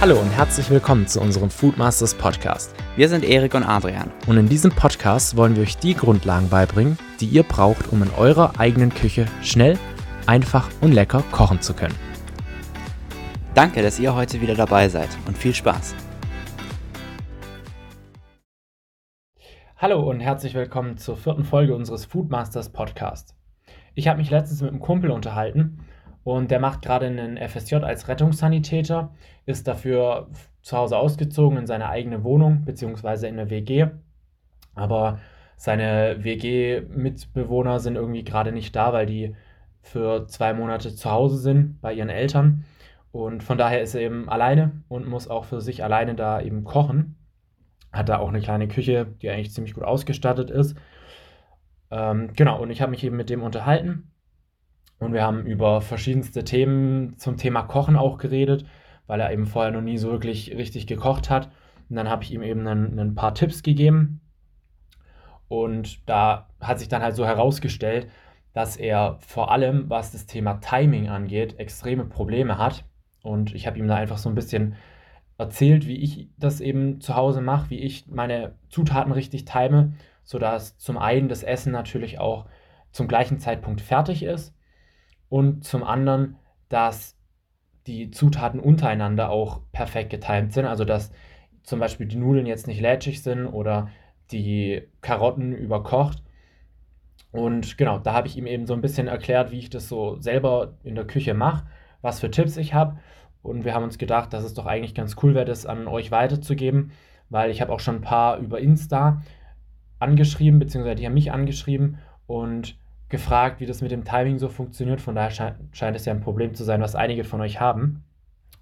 Hallo und herzlich willkommen zu unserem Foodmasters Podcast. Wir sind Erik und Adrian. Und in diesem Podcast wollen wir euch die Grundlagen beibringen, die ihr braucht, um in eurer eigenen Küche schnell, einfach und lecker kochen zu können. Danke, dass ihr heute wieder dabei seid und viel Spaß. Hallo und herzlich willkommen zur vierten Folge unseres Foodmasters Podcast. Ich habe mich letztens mit einem Kumpel unterhalten und der macht gerade einen FSJ als Rettungssanitäter, ist dafür zu Hause ausgezogen in seine eigene Wohnung beziehungsweise in eine WG. Aber seine WG-Mitbewohner sind irgendwie gerade nicht da, weil die für zwei Monate zu Hause sind bei ihren Eltern. Und von daher ist er eben alleine und muss auch für sich alleine da eben kochen. Hat da auch eine kleine Küche, die eigentlich ziemlich gut ausgestattet ist. Ähm, genau, und ich habe mich eben mit dem unterhalten und wir haben über verschiedenste Themen zum Thema Kochen auch geredet, weil er eben vorher noch nie so wirklich richtig gekocht hat. Und dann habe ich ihm eben ein, ein paar Tipps gegeben. Und da hat sich dann halt so herausgestellt, dass er vor allem, was das Thema Timing angeht, extreme Probleme hat. Und ich habe ihm da einfach so ein bisschen erzählt, wie ich das eben zu Hause mache, wie ich meine Zutaten richtig time, sodass zum einen das Essen natürlich auch zum gleichen Zeitpunkt fertig ist und zum anderen, dass die Zutaten untereinander auch perfekt getimt sind. Also dass zum Beispiel die Nudeln jetzt nicht lätschig sind oder die Karotten überkocht. Und genau, da habe ich ihm eben so ein bisschen erklärt, wie ich das so selber in der Küche mache, was für Tipps ich habe. Und wir haben uns gedacht, dass es doch eigentlich ganz cool wäre, das an euch weiterzugeben, weil ich habe auch schon ein paar über Insta angeschrieben, beziehungsweise die haben mich angeschrieben und gefragt, wie das mit dem Timing so funktioniert. Von daher scheint, scheint es ja ein Problem zu sein, was einige von euch haben.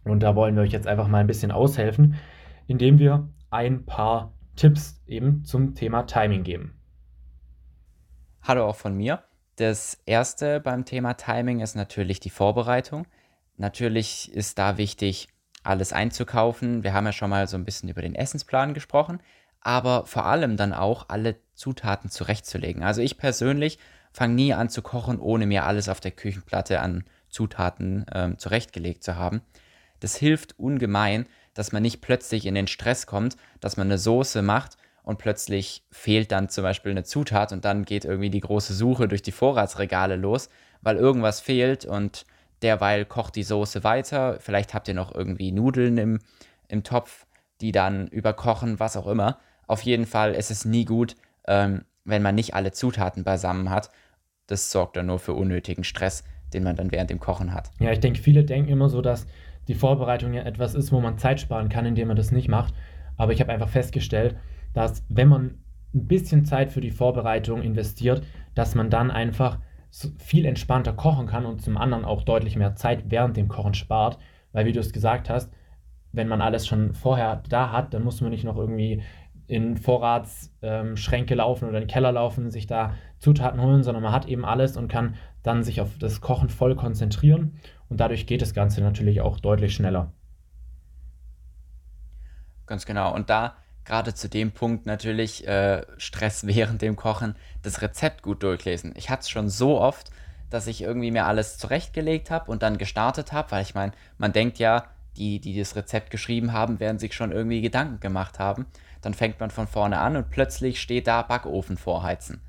Und da wollen wir euch jetzt einfach mal ein bisschen aushelfen, indem wir ein paar Tipps eben zum Thema Timing geben. Hallo auch von mir. Das erste beim Thema Timing ist natürlich die Vorbereitung. Natürlich ist da wichtig, alles einzukaufen. Wir haben ja schon mal so ein bisschen über den Essensplan gesprochen, aber vor allem dann auch alle Zutaten zurechtzulegen. Also ich persönlich fange nie an zu kochen, ohne mir alles auf der Küchenplatte an Zutaten ähm, zurechtgelegt zu haben. Das hilft ungemein, dass man nicht plötzlich in den Stress kommt, dass man eine Soße macht und plötzlich fehlt dann zum Beispiel eine Zutat und dann geht irgendwie die große Suche durch die Vorratsregale los, weil irgendwas fehlt und derweil kocht die Soße weiter. Vielleicht habt ihr noch irgendwie Nudeln im, im Topf, die dann überkochen, was auch immer. Auf jeden Fall ist es nie gut, ähm, wenn man nicht alle Zutaten beisammen hat das sorgt dann nur für unnötigen Stress, den man dann während dem Kochen hat. Ja, ich denke, viele denken immer so, dass die Vorbereitung ja etwas ist, wo man Zeit sparen kann, indem man das nicht macht. Aber ich habe einfach festgestellt, dass wenn man ein bisschen Zeit für die Vorbereitung investiert, dass man dann einfach viel entspannter kochen kann und zum anderen auch deutlich mehr Zeit während dem Kochen spart. Weil, wie du es gesagt hast, wenn man alles schon vorher da hat, dann muss man nicht noch irgendwie in Vorratsschränke laufen oder in den Keller laufen, sich da Zutaten holen, sondern man hat eben alles und kann dann sich auf das Kochen voll konzentrieren und dadurch geht das Ganze natürlich auch deutlich schneller. Ganz genau. Und da gerade zu dem Punkt natürlich äh, Stress während dem Kochen, das Rezept gut durchlesen. Ich hatte es schon so oft, dass ich irgendwie mir alles zurechtgelegt habe und dann gestartet habe, weil ich meine, man denkt ja, die, die das Rezept geschrieben haben, werden sich schon irgendwie Gedanken gemacht haben. Dann fängt man von vorne an und plötzlich steht da Backofen vorheizen.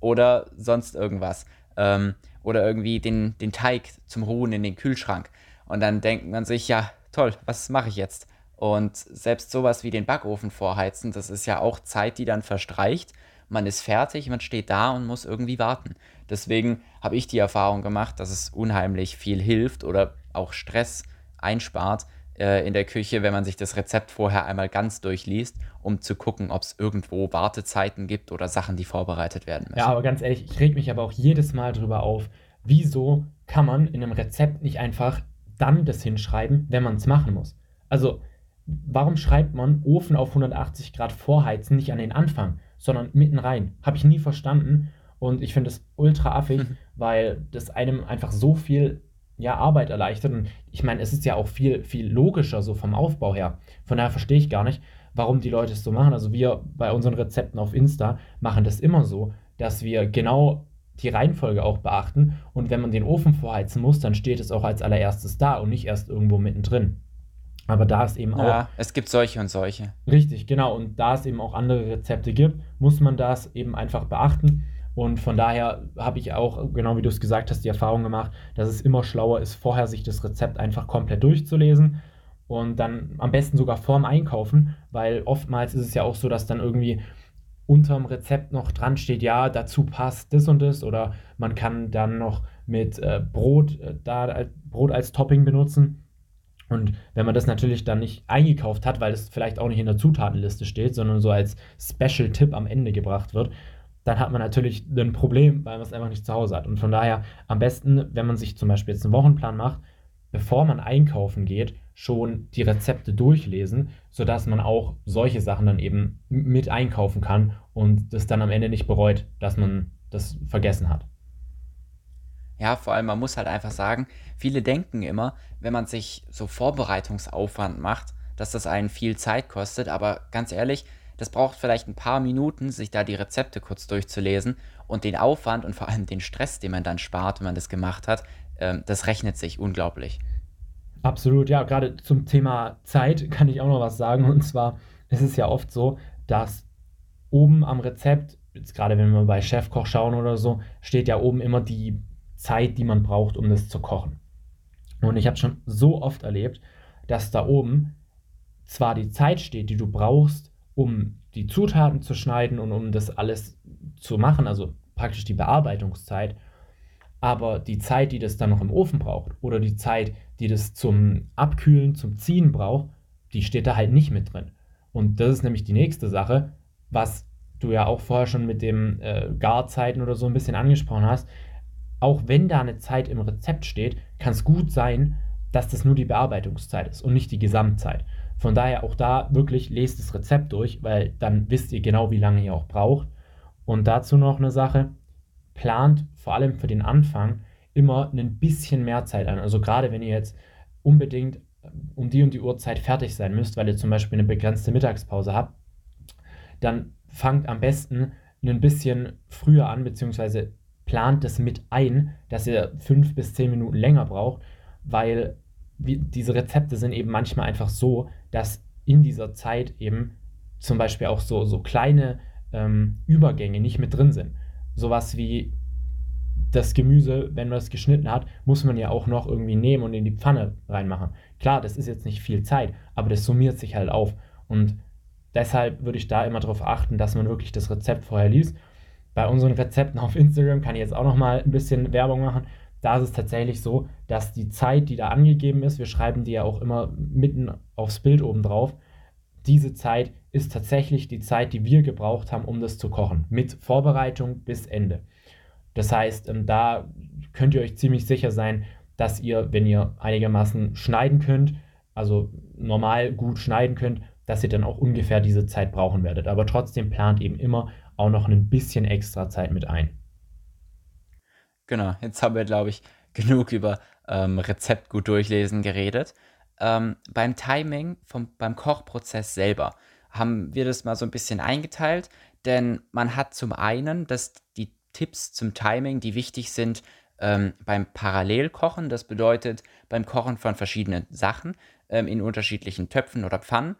Oder sonst irgendwas. Ähm, oder irgendwie den, den Teig zum Ruhen in den Kühlschrank. Und dann denkt man sich, ja, toll, was mache ich jetzt? Und selbst sowas wie den Backofen vorheizen, das ist ja auch Zeit, die dann verstreicht. Man ist fertig, man steht da und muss irgendwie warten. Deswegen habe ich die Erfahrung gemacht, dass es unheimlich viel hilft oder auch Stress einspart äh, in der Küche, wenn man sich das Rezept vorher einmal ganz durchliest, um zu gucken, ob es irgendwo Wartezeiten gibt oder Sachen, die vorbereitet werden müssen. Ja, aber ganz ehrlich, ich reg mich aber auch jedes Mal drüber auf, wieso kann man in einem Rezept nicht einfach dann das hinschreiben, wenn man es machen muss? Also, warum schreibt man Ofen auf 180 Grad vorheizen nicht an den Anfang, sondern mitten rein? Habe ich nie verstanden. Und ich finde es ultra affig, mhm. weil das einem einfach so viel ja, Arbeit erleichtert. Und ich meine, es ist ja auch viel, viel logischer so vom Aufbau her. Von daher verstehe ich gar nicht, warum die Leute es so machen. Also wir bei unseren Rezepten auf Insta machen das immer so, dass wir genau die Reihenfolge auch beachten. Und wenn man den Ofen vorheizen muss, dann steht es auch als allererstes da und nicht erst irgendwo mittendrin. Aber da es eben auch. Ja, es gibt solche und solche. Richtig, genau. Und da es eben auch andere Rezepte gibt, muss man das eben einfach beachten. Und von daher habe ich auch, genau wie du es gesagt hast, die Erfahrung gemacht, dass es immer schlauer ist, vorher sich das Rezept einfach komplett durchzulesen und dann am besten sogar vorm Einkaufen, weil oftmals ist es ja auch so, dass dann irgendwie unterm Rezept noch dran steht, ja, dazu passt das und das oder man kann dann noch mit äh, Brot äh, da Brot als Topping benutzen. Und wenn man das natürlich dann nicht eingekauft hat, weil es vielleicht auch nicht in der Zutatenliste steht, sondern so als Special-Tipp am Ende gebracht wird, dann hat man natürlich ein Problem, weil man es einfach nicht zu Hause hat. Und von daher am besten, wenn man sich zum Beispiel jetzt einen Wochenplan macht, bevor man einkaufen geht, schon die Rezepte durchlesen, sodass man auch solche Sachen dann eben mit einkaufen kann und das dann am Ende nicht bereut, dass man das vergessen hat. Ja, vor allem, man muss halt einfach sagen, viele denken immer, wenn man sich so Vorbereitungsaufwand macht, dass das einen viel Zeit kostet, aber ganz ehrlich, das braucht vielleicht ein paar Minuten, sich da die Rezepte kurz durchzulesen und den Aufwand und vor allem den Stress, den man dann spart, wenn man das gemacht hat, ähm, das rechnet sich unglaublich. Absolut, ja, gerade zum Thema Zeit kann ich auch noch was sagen. Und zwar ist es ja oft so, dass oben am Rezept, jetzt gerade wenn wir bei Chefkoch schauen oder so, steht ja oben immer die Zeit, die man braucht, um das zu kochen. Und ich habe schon so oft erlebt, dass da oben zwar die Zeit steht, die du brauchst, um die Zutaten zu schneiden und um das alles zu machen, also praktisch die Bearbeitungszeit, aber die Zeit, die das dann noch im Ofen braucht oder die Zeit, die das zum Abkühlen, zum Ziehen braucht, die steht da halt nicht mit drin. Und das ist nämlich die nächste Sache, was du ja auch vorher schon mit dem äh, Garzeiten oder so ein bisschen angesprochen hast. Auch wenn da eine Zeit im Rezept steht, kann es gut sein, dass das nur die Bearbeitungszeit ist und nicht die Gesamtzeit. Von daher auch da wirklich lest das Rezept durch, weil dann wisst ihr genau, wie lange ihr auch braucht. Und dazu noch eine Sache, plant vor allem für den Anfang immer ein bisschen mehr Zeit an. Also gerade wenn ihr jetzt unbedingt äh, um die und die Uhrzeit fertig sein müsst, weil ihr zum Beispiel eine begrenzte Mittagspause habt, dann fangt am besten ein bisschen früher an, beziehungsweise plant es mit ein, dass ihr fünf bis zehn Minuten länger braucht, weil diese Rezepte sind eben manchmal einfach so, dass in dieser Zeit eben zum Beispiel auch so, so kleine ähm, Übergänge nicht mit drin sind. Sowas wie das Gemüse, wenn man es geschnitten hat, muss man ja auch noch irgendwie nehmen und in die Pfanne reinmachen. Klar, das ist jetzt nicht viel Zeit, aber das summiert sich halt auf. Und deshalb würde ich da immer darauf achten, dass man wirklich das Rezept vorher liest. Bei unseren Rezepten auf Instagram kann ich jetzt auch noch mal ein bisschen Werbung machen. Da ist es tatsächlich so, dass die Zeit, die da angegeben ist, wir schreiben die ja auch immer mitten aufs Bild oben drauf, diese Zeit ist tatsächlich die Zeit, die wir gebraucht haben, um das zu kochen. Mit Vorbereitung bis Ende. Das heißt, ähm, da könnt ihr euch ziemlich sicher sein, dass ihr, wenn ihr einigermaßen schneiden könnt, also normal gut schneiden könnt, dass ihr dann auch ungefähr diese Zeit brauchen werdet. Aber trotzdem plant eben immer auch noch ein bisschen extra Zeit mit ein. Genau, jetzt haben wir, glaube ich, genug über ähm, Rezept gut durchlesen geredet. Ähm, beim Timing vom, beim Kochprozess selber haben wir das mal so ein bisschen eingeteilt, denn man hat zum einen das, die Tipps zum Timing, die wichtig sind ähm, beim Parallelkochen. Das bedeutet beim Kochen von verschiedenen Sachen ähm, in unterschiedlichen Töpfen oder Pfannen.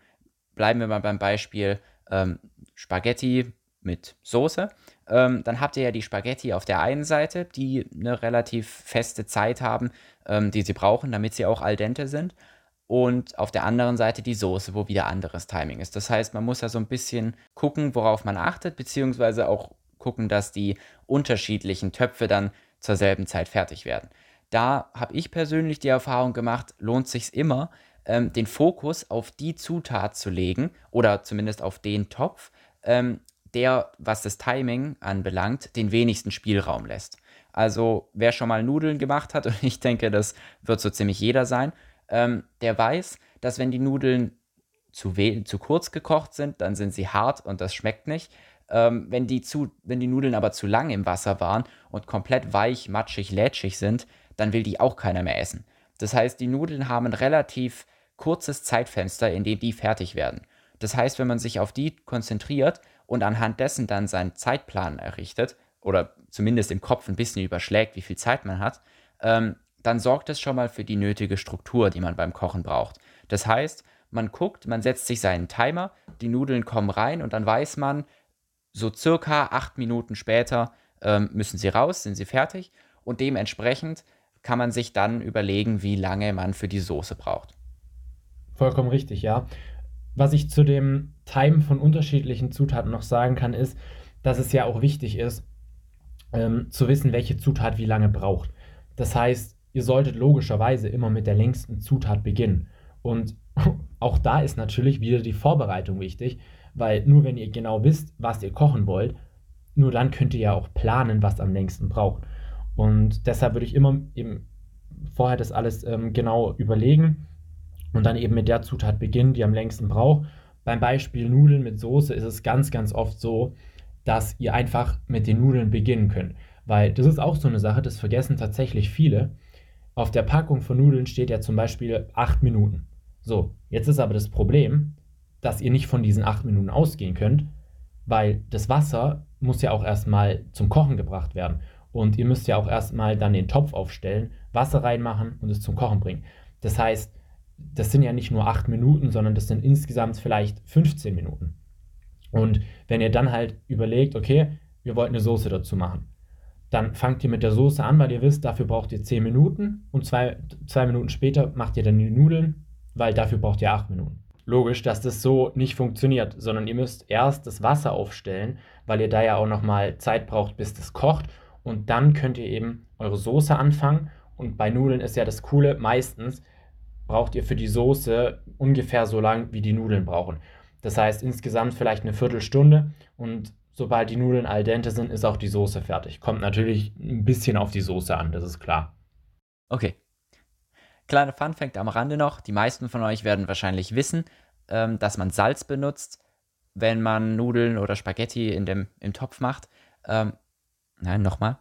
Bleiben wir mal beim Beispiel ähm, Spaghetti mit Soße. Ähm, dann habt ihr ja die Spaghetti auf der einen Seite, die eine relativ feste Zeit haben, ähm, die sie brauchen, damit sie auch al dente sind. Und auf der anderen Seite die Soße, wo wieder anderes Timing ist. Das heißt, man muss ja so ein bisschen gucken, worauf man achtet, beziehungsweise auch gucken, dass die unterschiedlichen Töpfe dann zur selben Zeit fertig werden. Da habe ich persönlich die Erfahrung gemacht, lohnt sich immer, ähm, den Fokus auf die Zutat zu legen oder zumindest auf den Topf, ähm, der, was das Timing anbelangt, den wenigsten Spielraum lässt. Also wer schon mal Nudeln gemacht hat, und ich denke, das wird so ziemlich jeder sein, ähm, der weiß, dass wenn die Nudeln zu, zu kurz gekocht sind, dann sind sie hart und das schmeckt nicht. Ähm, wenn, die zu, wenn die Nudeln aber zu lang im Wasser waren und komplett weich, matschig, lätschig sind, dann will die auch keiner mehr essen. Das heißt, die Nudeln haben ein relativ kurzes Zeitfenster, in dem die fertig werden. Das heißt, wenn man sich auf die konzentriert und anhand dessen dann seinen Zeitplan errichtet oder zumindest im Kopf ein bisschen überschlägt, wie viel Zeit man hat, ähm, dann sorgt es schon mal für die nötige Struktur, die man beim Kochen braucht. Das heißt, man guckt, man setzt sich seinen Timer, die Nudeln kommen rein und dann weiß man, so circa acht Minuten später ähm, müssen sie raus, sind sie fertig und dementsprechend kann man sich dann überlegen, wie lange man für die Soße braucht. Vollkommen richtig, ja. Was ich zu dem Timen von unterschiedlichen Zutaten noch sagen kann, ist, dass es ja auch wichtig ist, ähm, zu wissen, welche Zutat wie lange braucht. Das heißt, ihr solltet logischerweise immer mit der längsten Zutat beginnen. Und auch da ist natürlich wieder die Vorbereitung wichtig, weil nur wenn ihr genau wisst, was ihr kochen wollt, nur dann könnt ihr ja auch planen, was am längsten braucht. Und deshalb würde ich immer eben vorher das alles ähm, genau überlegen und dann eben mit der Zutat beginnen, die am längsten braucht. Beim Beispiel Nudeln mit Soße ist es ganz, ganz oft so, dass ihr einfach mit den Nudeln beginnen könnt. Weil das ist auch so eine Sache, das vergessen tatsächlich viele. Auf der Packung von Nudeln steht ja zum Beispiel 8 Minuten. So, jetzt ist aber das Problem, dass ihr nicht von diesen 8 Minuten ausgehen könnt, weil das Wasser muss ja auch erstmal zum Kochen gebracht werden. Und ihr müsst ja auch erstmal dann den Topf aufstellen, Wasser reinmachen und es zum Kochen bringen. Das heißt, das sind ja nicht nur 8 Minuten, sondern das sind insgesamt vielleicht 15 Minuten. Und wenn ihr dann halt überlegt, okay, wir wollten eine Soße dazu machen, dann fangt ihr mit der Soße an, weil ihr wisst, dafür braucht ihr 10 Minuten und zwei, zwei Minuten später macht ihr dann die Nudeln, weil dafür braucht ihr 8 Minuten. Logisch, dass das so nicht funktioniert, sondern ihr müsst erst das Wasser aufstellen, weil ihr da ja auch nochmal Zeit braucht, bis das kocht und dann könnt ihr eben eure Soße anfangen und bei Nudeln ist ja das Coole, meistens braucht ihr für die Soße ungefähr so lang, wie die Nudeln brauchen. Das heißt insgesamt vielleicht eine Viertelstunde und sobald die Nudeln al dente sind, ist auch die Soße fertig. Kommt natürlich ein bisschen auf die Soße an, das ist klar. Okay. Kleiner Funfact am Rande noch: Die meisten von euch werden wahrscheinlich wissen, ähm, dass man Salz benutzt, wenn man Nudeln oder Spaghetti in dem, im Topf macht. Ähm, nein, nochmal.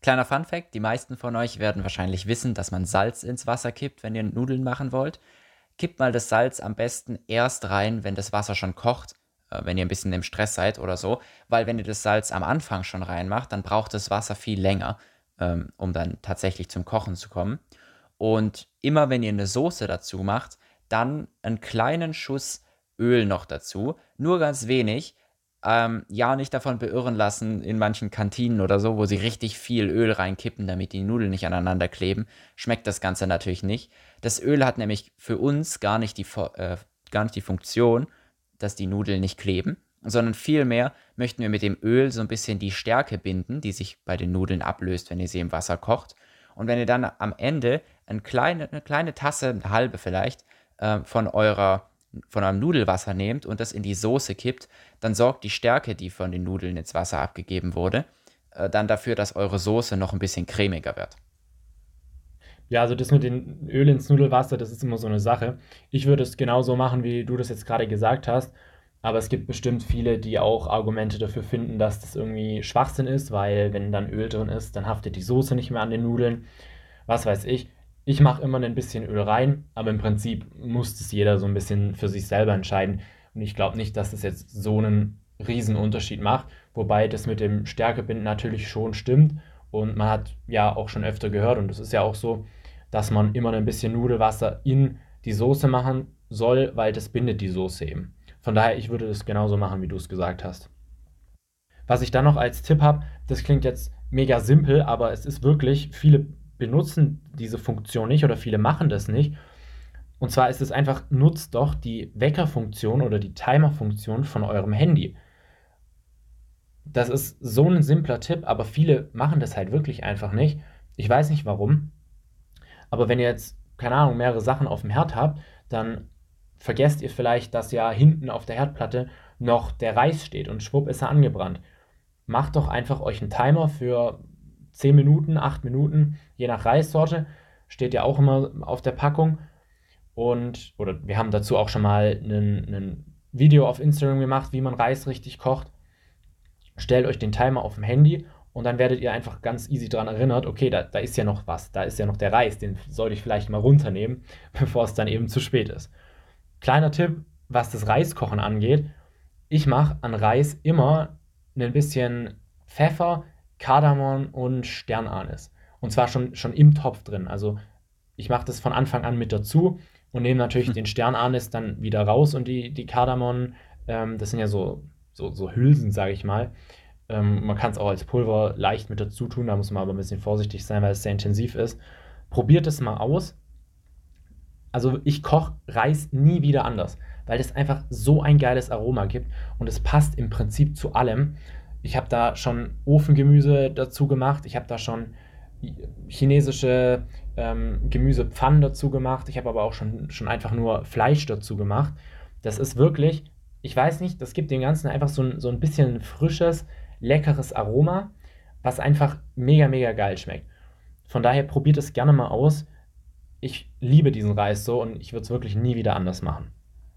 Kleiner Funfact: Die meisten von euch werden wahrscheinlich wissen, dass man Salz ins Wasser kippt, wenn ihr Nudeln machen wollt. Kippt mal das Salz am besten erst rein, wenn das Wasser schon kocht, äh, wenn ihr ein bisschen im Stress seid oder so, weil wenn ihr das Salz am Anfang schon reinmacht, dann braucht das Wasser viel länger, ähm, um dann tatsächlich zum Kochen zu kommen. Und immer wenn ihr eine Soße dazu macht, dann einen kleinen Schuss Öl noch dazu, nur ganz wenig. Ähm, ja, nicht davon beirren lassen in manchen Kantinen oder so, wo sie richtig viel Öl reinkippen, damit die Nudeln nicht aneinander kleben. Schmeckt das Ganze natürlich nicht. Das Öl hat nämlich für uns gar nicht die, äh, gar nicht die Funktion, dass die Nudeln nicht kleben, sondern vielmehr möchten wir mit dem Öl so ein bisschen die Stärke binden, die sich bei den Nudeln ablöst, wenn ihr sie im Wasser kocht. Und wenn ihr dann am Ende eine kleine, eine kleine Tasse, eine halbe vielleicht, äh, von, eurer, von eurem Nudelwasser nehmt und das in die Soße kippt, dann sorgt die Stärke, die von den Nudeln ins Wasser abgegeben wurde, äh, dann dafür, dass eure Soße noch ein bisschen cremiger wird. Ja, also das mit dem Öl ins Nudelwasser, das ist immer so eine Sache. Ich würde es genauso machen, wie du das jetzt gerade gesagt hast. Aber es gibt bestimmt viele, die auch Argumente dafür finden, dass das irgendwie Schwachsinn ist, weil wenn dann Öl drin ist, dann haftet die Soße nicht mehr an den Nudeln. Was weiß ich. Ich mache immer ein bisschen Öl rein, aber im Prinzip muss das jeder so ein bisschen für sich selber entscheiden. Und ich glaube nicht, dass das jetzt so einen Unterschied macht. Wobei das mit dem Stärkebinden natürlich schon stimmt. Und man hat ja auch schon öfter gehört, und das ist ja auch so, dass man immer ein bisschen Nudelwasser in die Soße machen soll, weil das bindet die Soße eben. Von daher, ich würde das genauso machen, wie du es gesagt hast. Was ich dann noch als Tipp habe, das klingt jetzt mega simpel, aber es ist wirklich, viele benutzen diese Funktion nicht oder viele machen das nicht. Und zwar ist es einfach, nutzt doch die Weckerfunktion oder die Timer-Funktion von eurem Handy. Das ist so ein simpler Tipp, aber viele machen das halt wirklich einfach nicht. Ich weiß nicht warum. Aber wenn ihr jetzt, keine Ahnung, mehrere Sachen auf dem Herd habt, dann vergesst ihr vielleicht, dass ja hinten auf der Herdplatte noch der Reis steht und schwupp ist er angebrannt. Macht doch einfach euch einen Timer für 10 Minuten, 8 Minuten, je nach Reissorte, steht ja auch immer auf der Packung. Und, oder wir haben dazu auch schon mal ein Video auf Instagram gemacht, wie man Reis richtig kocht. Stellt euch den Timer auf dem Handy und dann werdet ihr einfach ganz easy daran erinnert, okay, da, da ist ja noch was, da ist ja noch der Reis, den sollte ich vielleicht mal runternehmen, bevor es dann eben zu spät ist. Kleiner Tipp, was das Reiskochen angeht. Ich mache an Reis immer ein bisschen Pfeffer, Kardamom und Sternanis. Und zwar schon, schon im Topf drin. Also ich mache das von Anfang an mit dazu. und nehmen natürlich den Sternanis dann wieder raus und die, die Kardamom, ähm, das sind ja so, so, so Hülsen, sage ich mal. Ähm, man kann es auch als Pulver leicht mit dazu tun, da muss man aber ein bisschen vorsichtig sein, weil es sehr intensiv ist. Probiert es mal aus. Also ich koche Reis nie wieder anders, weil es einfach so ein geiles Aroma gibt und es passt im Prinzip zu allem. Ich habe da schon Ofengemüse dazu gemacht, ich habe da schon chinesische ähm, Gemüsepfannen dazu gemacht, ich habe aber auch schon, schon einfach nur Fleisch dazu gemacht. Das ist wirklich, ich weiß nicht, das gibt dem Ganzen einfach so ein, so ein bisschen frisches, leckeres Aroma, was einfach mega, mega geil schmeckt. Von daher probiert es gerne mal aus. Ich liebe diesen Reis so und ich würde es wirklich nie wieder anders machen.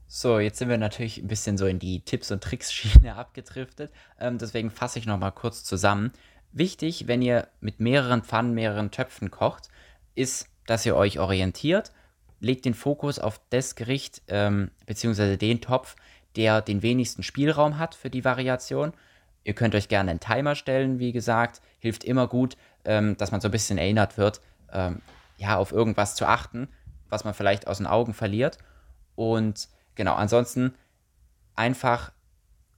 So, jetzt sind wir natürlich ein bisschen so in die Tipps und Tricks-Schiene abgedriftet. Ähm, deswegen fasse ich nochmal kurz zusammen. Wichtig, wenn ihr mit mehreren Pfannen, mehreren Töpfen kocht, ist, dass ihr euch orientiert. Legt den Fokus auf das Gericht ähm, bzw. den Topf, der den wenigsten Spielraum hat für die Variation. Ihr könnt euch gerne einen Timer stellen, wie gesagt. Hilft immer gut, ähm, dass man so ein bisschen erinnert wird, ähm, ja, auf irgendwas zu achten, was man vielleicht aus den Augen verliert. Und genau, ansonsten einfach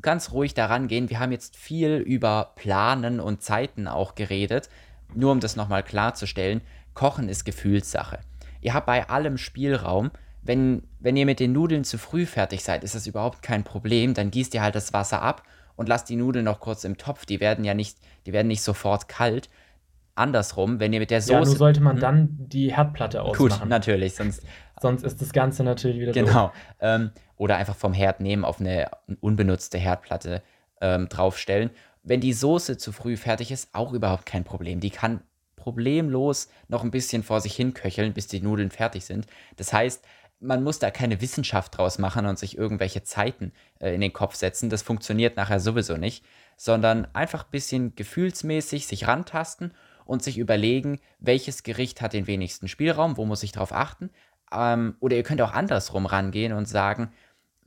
ganz ruhig daran gehen. Wir haben jetzt viel über Planen und Zeiten auch geredet. Nur um das nochmal klarzustellen, Kochen ist Gefühlssache. Ihr habt bei allem Spielraum. Wenn, wenn ihr mit den Nudeln zu früh fertig seid, ist das überhaupt kein Problem. Dann gießt ihr halt das Wasser ab und lasst die Nudeln noch kurz im Topf. Die werden ja nicht, die werden nicht sofort kalt. Andersrum, wenn ihr mit der Soße. Ja, nur sollte man hm? dann die Herdplatte ausmachen. Gut, natürlich, sonst. sonst ist das Ganze natürlich wieder Genau. Ähm, oder einfach vom Herd nehmen, auf eine unbenutzte Herdplatte ähm, draufstellen. Wenn die Soße zu früh fertig ist, auch überhaupt kein Problem. Die kann problemlos noch ein bisschen vor sich hin köcheln, bis die Nudeln fertig sind. Das heißt, man muss da keine Wissenschaft draus machen und sich irgendwelche Zeiten äh, in den Kopf setzen. Das funktioniert nachher sowieso nicht, sondern einfach ein bisschen gefühlsmäßig sich rantasten und sich überlegen, welches Gericht hat den wenigsten Spielraum, wo muss ich darauf achten. Ähm, oder ihr könnt auch andersrum rangehen und sagen,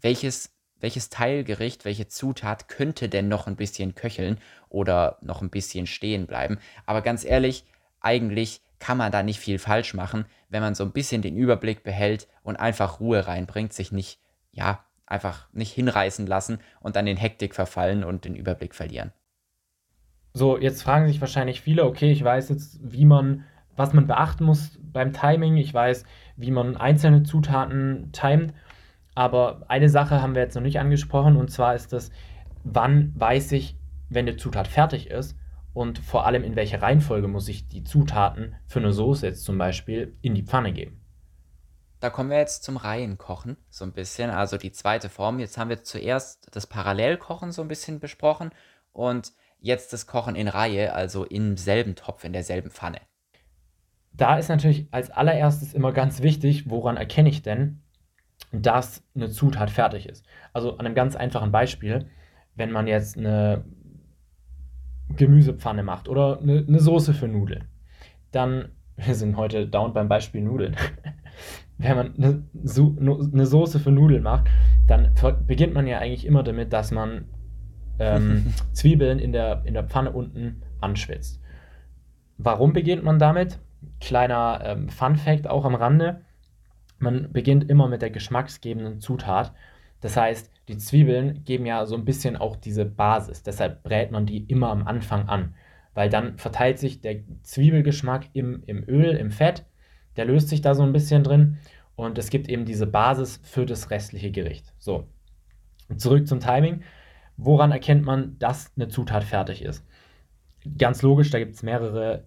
welches, welches Teilgericht, welche Zutat könnte denn noch ein bisschen köcheln oder noch ein bisschen stehen bleiben. Aber ganz ehrlich, eigentlich kann man da nicht viel falsch machen, wenn man so ein bisschen den Überblick behält und einfach Ruhe reinbringt, sich nicht, ja, einfach nicht hinreißen lassen und dann in Hektik verfallen und den Überblick verlieren. So, jetzt fragen sich wahrscheinlich viele, okay, ich weiß jetzt, wie man, was man beachten muss beim Timing, ich weiß, wie man einzelne Zutaten timet, aber eine Sache haben wir jetzt noch nicht angesprochen und zwar ist das, wann weiß ich, wenn eine Zutat fertig ist und vor allem in welcher Reihenfolge muss ich die Zutaten für eine Soße jetzt zum Beispiel in die Pfanne geben. Da kommen wir jetzt zum Reihenkochen so ein bisschen, also die zweite Form. Jetzt haben wir zuerst das Parallelkochen so ein bisschen besprochen und jetzt das Kochen in Reihe, also im selben Topf, in derselben Pfanne. Da ist natürlich als allererstes immer ganz wichtig, woran erkenne ich denn, dass eine Zutat fertig ist. Also an einem ganz einfachen Beispiel, wenn man jetzt eine Gemüsepfanne macht oder eine, eine Soße für Nudeln, dann, wir sind heute down beim Beispiel Nudeln, wenn man eine, eine Soße für Nudeln macht, dann beginnt man ja eigentlich immer damit, dass man ähm, Zwiebeln in der, in der Pfanne unten anschwitzt. Warum beginnt man damit? Kleiner ähm, Fun Fact auch am Rande. Man beginnt immer mit der geschmacksgebenden Zutat. Das heißt, die Zwiebeln geben ja so ein bisschen auch diese Basis. Deshalb brät man die immer am Anfang an. Weil dann verteilt sich der Zwiebelgeschmack im, im Öl, im Fett. Der löst sich da so ein bisschen drin. Und es gibt eben diese Basis für das restliche Gericht. So, zurück zum Timing. Woran erkennt man, dass eine Zutat fertig ist? Ganz logisch, da gibt es mehrere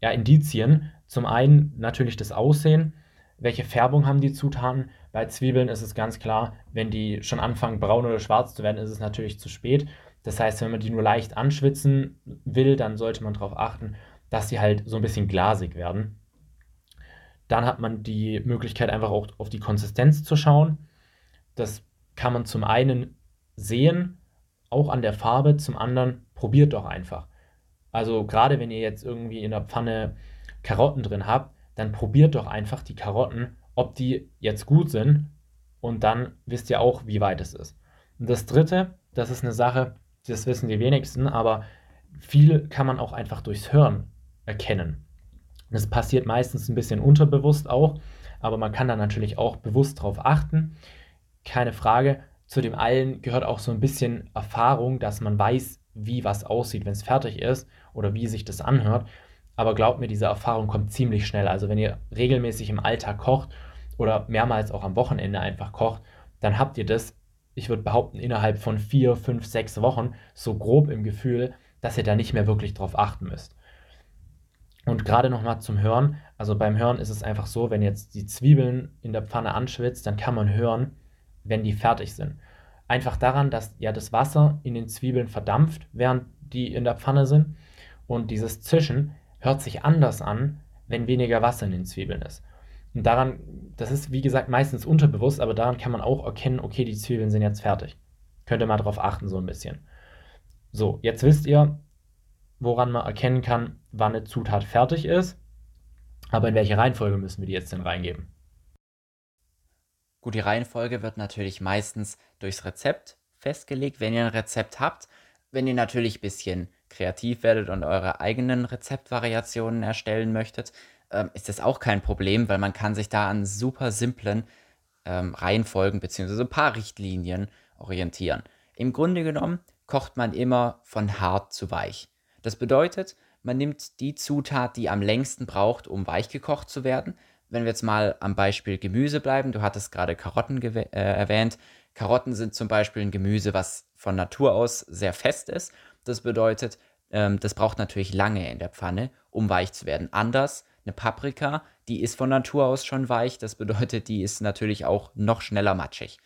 ja, Indizien. Zum einen natürlich das Aussehen. Welche Färbung haben die Zutaten? Bei Zwiebeln ist es ganz klar, wenn die schon anfangen braun oder schwarz zu werden, ist es natürlich zu spät. Das heißt, wenn man die nur leicht anschwitzen will, dann sollte man darauf achten, dass sie halt so ein bisschen glasig werden. Dann hat man die Möglichkeit, einfach auch auf die Konsistenz zu schauen. Das kann man zum einen sehen, auch an der Farbe, zum anderen probiert doch einfach. Also gerade wenn ihr jetzt irgendwie in der Pfanne Karotten drin habt, dann probiert doch einfach die Karotten ob die jetzt gut sind und dann wisst ihr auch, wie weit es ist. Und das dritte, das ist eine Sache, das wissen die wenigsten, aber viel kann man auch einfach durchs Hören erkennen. Das passiert meistens ein bisschen unterbewusst auch, aber man kann da natürlich auch bewusst drauf achten. Keine Frage. Zu dem allen gehört auch so ein bisschen Erfahrung, dass man weiß, wie was aussieht, wenn es fertig ist oder wie sich das anhört. Aber glaubt mir, diese Erfahrung kommt ziemlich schnell. Also wenn ihr regelmäßig im Alltag kocht oder mehrmals auch am Wochenende einfach kocht, dann habt ihr das, ich würde behaupten, innerhalb von vier, fünf, sechs Wochen so grob im Gefühl, dass ihr da nicht mehr wirklich drauf achten müsst. Und gerade nochmal zum Hören. Also beim Hören ist es einfach so, wenn jetzt die Zwiebeln in der Pfanne anschwitzt, dann kann man hören, wenn die fertig sind. Einfach daran, dass ja das Wasser in den Zwiebeln verdampft, während die in der Pfanne sind. Und dieses Zischen hört sich anders an, wenn weniger Wasser in den Zwiebeln ist. Und daran, das ist wie gesagt meistens unterbewusst, aber daran kann man auch erkennen, okay, die Zwiebeln sind jetzt fertig. Könnt ihr mal drauf achten, so ein bisschen. So, jetzt wisst ihr, woran man erkennen kann, wann eine Zutat fertig ist. Aber in welche Reihenfolge müssen wir die jetzt denn reingeben? Gut, die Reihenfolge wird natürlich meistens durchs Rezept festgelegt, wenn ihr ein Rezept habt. Wenn ihr natürlich ein bisschen kreativ werdet und eure eigenen Rezeptvariationen erstellen möchtet, ähm, ist das auch kein Problem, weil man kann sich da an super simplen ähm, Reihenfolgen bzw. ein paar Richtlinien orientieren. Im Grunde genommen kocht man immer von hart zu weich. Das bedeutet, man nimmt die Zutat, die am längsten braucht, um weich gekocht zu werden. Wenn wir jetzt mal am Beispiel Gemüse bleiben, du hattest gerade Karotten äh, erwähnt. Karotten sind zum Beispiel ein Gemüse, was von Natur aus sehr fest ist. Das bedeutet, ähm, das braucht natürlich lange in der Pfanne, um weich zu werden. Anders eine Paprika, die ist von Natur aus schon weich. Das bedeutet, die ist natürlich auch noch schneller matschig.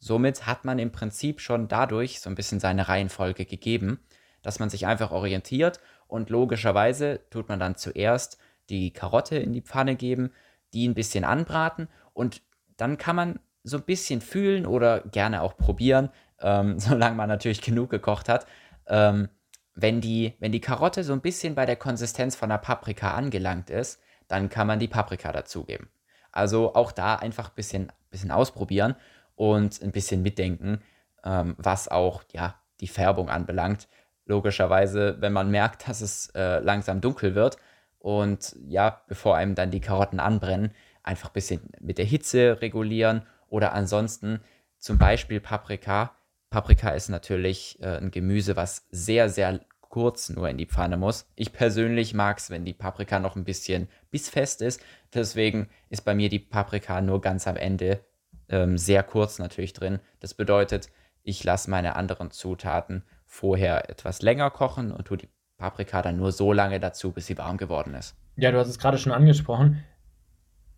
Somit hat man im Prinzip schon dadurch so ein bisschen seine Reihenfolge gegeben, dass man sich einfach orientiert und logischerweise tut man dann zuerst die Karotte in die Pfanne geben, die ein bisschen anbraten und dann kann man so ein bisschen fühlen oder gerne auch probieren, ähm, solange man natürlich genug gekocht hat. Ähm, wenn, die, wenn die Karotte so ein bisschen bei der Konsistenz von der Paprika angelangt ist, dann kann man die Paprika dazugeben. Also auch da einfach ein bisschen, bisschen ausprobieren und ein bisschen mitdenken, ähm, was auch ja, die Färbung anbelangt. Logischerweise, wenn man merkt, dass es äh, langsam dunkel wird und ja, bevor einem dann die Karotten anbrennen, einfach ein bisschen mit der Hitze regulieren oder ansonsten zum Beispiel Paprika. Paprika ist natürlich äh, ein Gemüse, was sehr, sehr kurz nur in die Pfanne muss. Ich persönlich mag es, wenn die Paprika noch ein bisschen bissfest ist. Deswegen ist bei mir die Paprika nur ganz am Ende ähm, sehr kurz natürlich drin. Das bedeutet, ich lasse meine anderen Zutaten vorher etwas länger kochen und tue die Paprika dann nur so lange dazu, bis sie warm geworden ist. Ja, du hast es gerade schon angesprochen.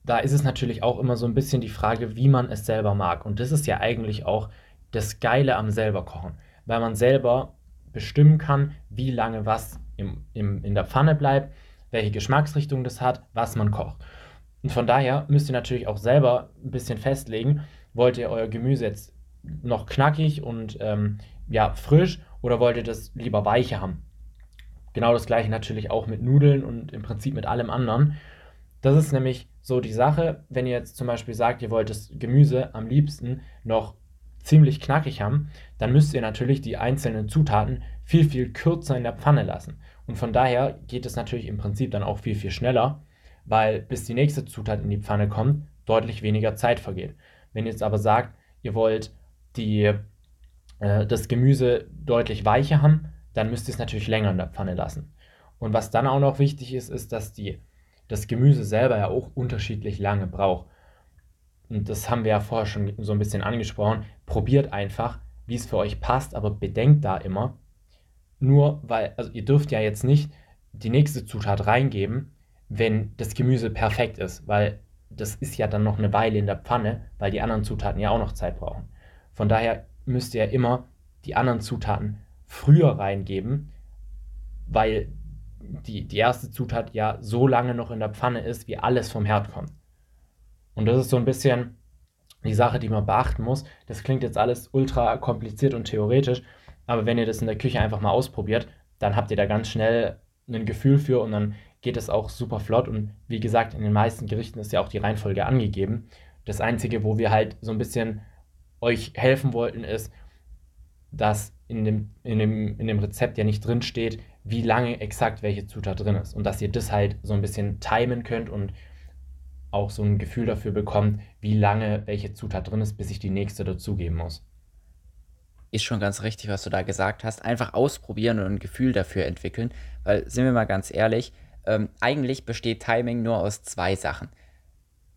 Da ist es natürlich auch immer so ein bisschen die Frage, wie man es selber mag. Und das ist ja eigentlich auch das Geile am selber kochen, weil man selber bestimmen kann, wie lange was im, im, in der Pfanne bleibt, welche Geschmacksrichtung das hat, was man kocht. Und von daher müsst ihr natürlich auch selber ein bisschen festlegen, wollt ihr euer Gemüse jetzt noch knackig und ähm, ja, frisch oder wollt ihr das lieber weicher haben? Genau das gleiche natürlich auch mit Nudeln und im Prinzip mit allem anderen. Das ist nämlich so die Sache, wenn ihr jetzt zum Beispiel sagt, ihr wollt das Gemüse am liebsten noch ziemlich knackig haben, dann müsst ihr natürlich die einzelnen Zutaten viel, viel kürzer in der Pfanne lassen. Und von daher geht es natürlich im Prinzip dann auch viel, viel schneller weil bis die nächste Zutat in die Pfanne kommt, deutlich weniger Zeit vergeht. Wenn ihr jetzt aber sagt, ihr wollt die, äh, das Gemüse deutlich weicher haben, dann müsst ihr es natürlich länger in der Pfanne lassen. Und was dann auch noch wichtig ist, ist, dass die, das Gemüse selber ja auch unterschiedlich lange braucht. Und das haben wir ja vorher schon so ein bisschen angesprochen. Probiert einfach, wie es für euch passt, aber bedenkt da immer, nur weil, also ihr dürft ja jetzt nicht die nächste Zutat reingeben wenn das Gemüse perfekt ist, weil das ist ja dann noch eine Weile in der Pfanne, weil die anderen Zutaten ja auch noch Zeit brauchen. Von daher müsst ihr immer die anderen Zutaten früher reingeben, weil die, die erste Zutat ja so lange noch in der Pfanne ist, wie alles vom Herd kommt. Und das ist so ein bisschen die Sache, die man beachten muss. Das klingt jetzt alles ultra kompliziert und theoretisch, aber wenn ihr das in der Küche einfach mal ausprobiert, dann habt ihr da ganz schnell ein Gefühl für und dann geht es auch super flott. Und wie gesagt, in den meisten Gerichten ist ja auch die Reihenfolge angegeben. Das Einzige, wo wir halt so ein bisschen euch helfen wollten, ist, dass in dem, in dem, in dem Rezept ja nicht drin steht, wie lange exakt welche Zutat drin ist. Und dass ihr das halt so ein bisschen timen könnt und auch so ein Gefühl dafür bekommt, wie lange welche Zutat drin ist, bis ich die nächste dazugeben muss. Ist schon ganz richtig, was du da gesagt hast. Einfach ausprobieren und ein Gefühl dafür entwickeln. Weil, sind wir mal ganz ehrlich, ähm, eigentlich besteht Timing nur aus zwei Sachen.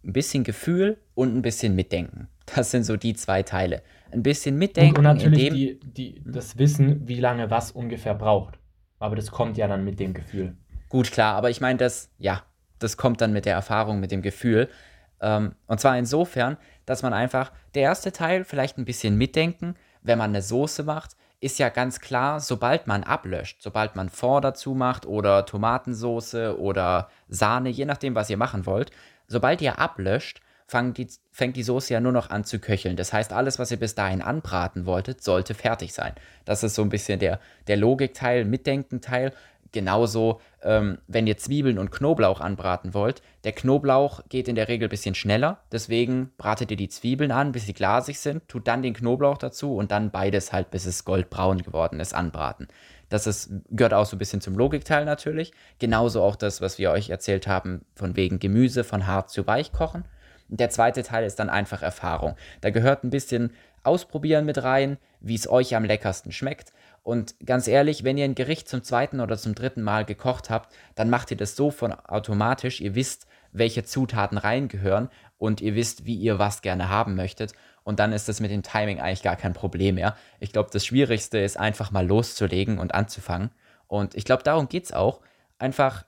Ein bisschen Gefühl und ein bisschen Mitdenken. Das sind so die zwei Teile. Ein bisschen Mitdenken. Und, und natürlich die, die, das Wissen, wie lange was ungefähr braucht. Aber das kommt ja dann mit dem Gefühl. Gut, klar, aber ich meine, das, ja, das kommt dann mit der Erfahrung, mit dem Gefühl. Ähm, und zwar insofern, dass man einfach, der erste Teil vielleicht ein bisschen mitdenken, wenn man eine Soße macht, ist ja ganz klar, sobald man ablöscht, sobald man Fond dazu macht oder Tomatensoße oder Sahne, je nachdem, was ihr machen wollt, sobald ihr ablöscht, die, fängt die Soße ja nur noch an zu köcheln. Das heißt, alles, was ihr bis dahin anbraten wolltet, sollte fertig sein. Das ist so ein bisschen der, der Logikteil, Mitdenkenteil. Genauso, ähm, wenn ihr Zwiebeln und Knoblauch anbraten wollt. Der Knoblauch geht in der Regel ein bisschen schneller, deswegen bratet ihr die Zwiebeln an, bis sie glasig sind, tut dann den Knoblauch dazu und dann beides halt, bis es goldbraun geworden ist, anbraten. Das ist, gehört auch so ein bisschen zum Logikteil natürlich. Genauso auch das, was wir euch erzählt haben, von wegen Gemüse von hart zu weich kochen. Der zweite Teil ist dann einfach Erfahrung. Da gehört ein bisschen Ausprobieren mit rein, wie es euch am leckersten schmeckt. Und ganz ehrlich, wenn ihr ein Gericht zum zweiten oder zum dritten Mal gekocht habt, dann macht ihr das so von automatisch. Ihr wisst, welche Zutaten reingehören und ihr wisst, wie ihr was gerne haben möchtet. Und dann ist das mit dem Timing eigentlich gar kein Problem mehr. Ich glaube, das Schwierigste ist einfach mal loszulegen und anzufangen. Und ich glaube, darum geht es auch. Einfach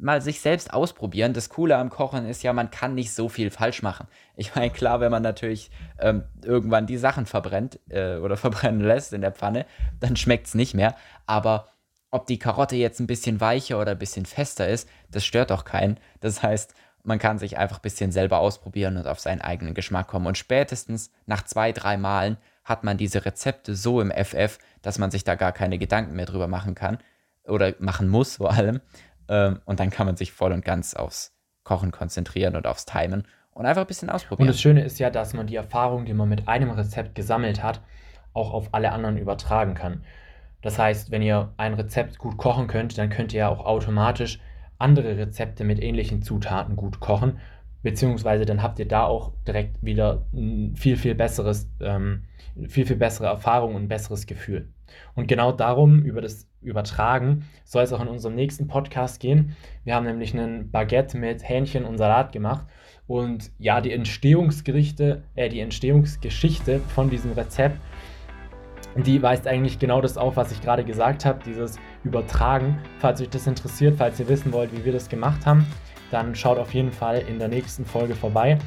mal sich selbst ausprobieren. Das Coole am Kochen ist ja, man kann nicht so viel falsch machen. Ich meine, klar, wenn man natürlich ähm, irgendwann die Sachen verbrennt äh, oder verbrennen lässt in der Pfanne, dann schmeckt es nicht mehr. Aber ob die Karotte jetzt ein bisschen weicher oder ein bisschen fester ist, das stört doch keinen. Das heißt, man kann sich einfach ein bisschen selber ausprobieren und auf seinen eigenen Geschmack kommen. Und spätestens nach zwei, drei Malen hat man diese Rezepte so im FF, dass man sich da gar keine Gedanken mehr drüber machen kann oder machen muss vor allem. Ähm, und dann kann man sich voll und ganz aufs Kochen konzentrieren und aufs Timen und einfach ein bisschen ausprobieren. Und das Schöne ist ja, dass man die Erfahrung, die man mit einem Rezept gesammelt hat, auch auf alle anderen übertragen kann. Das heißt, wenn ihr ein Rezept gut kochen könnt, dann könnt ihr ja auch automatisch andere Rezepte mit ähnlichen Zutaten gut kochen, beziehungsweise dann habt ihr da auch direkt wieder ein viel, viel besseres, ähm, viel, viel bessere Erfahrung und ein besseres Gefühl. Und genau darum, über das Übertragen, soll es auch in unserem nächsten Podcast gehen. Wir haben nämlich einen Baguette mit Hähnchen und Salat gemacht. Und ja, die Entstehungsgerichte, äh, die Entstehungsgeschichte von diesem Rezept, die weist eigentlich genau das auf, was ich gerade gesagt habe, dieses Übertragen. Falls euch das interessiert, falls ihr wissen wollt, wie wir das gemacht haben, dann schaut auf jeden Fall in der nächsten Folge vorbei.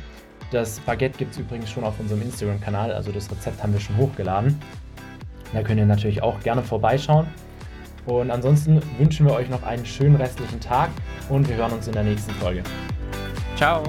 Das Baguette gibt es übrigens schon auf unserem Instagram-Kanal, also das Rezept haben wir schon hochgeladen. Da könnt ihr natürlich auch gerne vorbeischauen. Und ansonsten wünschen wir euch noch einen schönen restlichen Tag und wir hören uns in der nächsten Folge. Ciao!